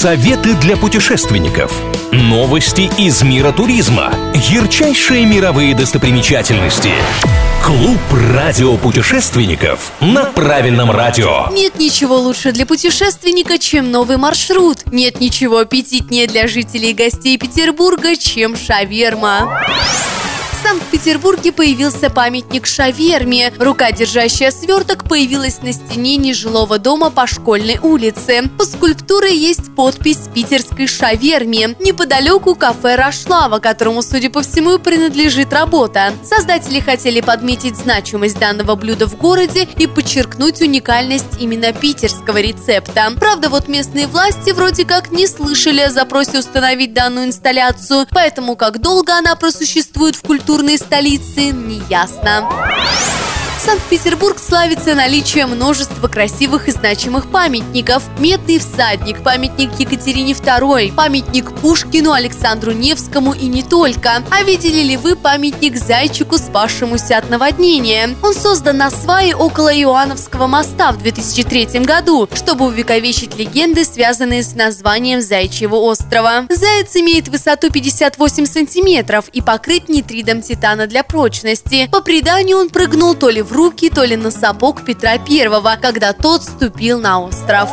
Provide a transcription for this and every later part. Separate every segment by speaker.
Speaker 1: Советы для путешественников. Новости из мира туризма. Ярчайшие мировые достопримечательности. Клуб радиопутешественников на правильном радио.
Speaker 2: Нет ничего лучше для путешественника, чем новый маршрут. Нет ничего аппетитнее для жителей и гостей Петербурга, чем шаверма. В Санкт-Петербурге появился памятник шаверме. Рука, держащая сверток, появилась на стене нежилого дома по школьной улице. У скульптуры есть подпись питерской шаверме. Неподалеку кафе «Рашлава», которому, судя по всему, принадлежит работа. Создатели хотели подметить значимость данного блюда в городе и подчеркнуть уникальность именно питерского рецепта. Правда, вот местные власти вроде как не слышали о запросе установить данную инсталляцию, поэтому как долго она просуществует в культурной столицы, неясно. Санкт-Петербург славится наличием множества красивых и значимых памятников. Медный всадник, памятник Екатерине II, памятник Пушкину, Александру Невскому и не только. А видели ли вы памятник зайчику, спасшемуся от наводнения? Он создан на свае около Иоанновского моста в 2003 году, чтобы увековечить легенды, связанные с названием Зайчьего острова. Заяц имеет высоту 58 сантиметров и покрыт нитридом титана для прочности. По преданию он прыгнул то ли в руки, то ли на сапог Петра Первого, когда тот ступил на остров.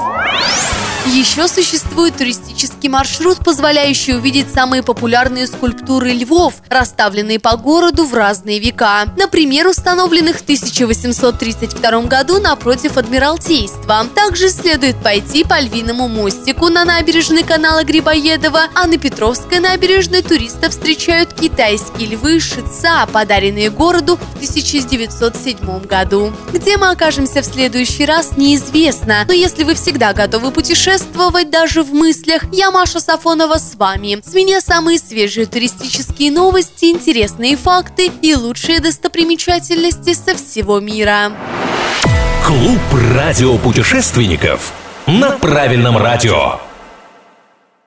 Speaker 2: Еще существует туристический маршрут, позволяющий увидеть самые популярные скульптуры львов, расставленные по городу в разные века. Например, установленных в 1832 году напротив Адмиралтейства. Также следует пойти по львиному мостику на набережной канала Грибоедова, а на Петровской набережной туристов встречают китайские львы Шица, подаренные городу в 1907 году. Где мы окажемся в следующий раз, неизвестно, но если вы всегда готовы путешествовать, путешествовать даже в мыслях. Я Маша Сафонова с вами. С меня самые свежие туристические новости, интересные факты и лучшие достопримечательности со всего мира.
Speaker 1: Клуб радиопутешественников на правильном радио.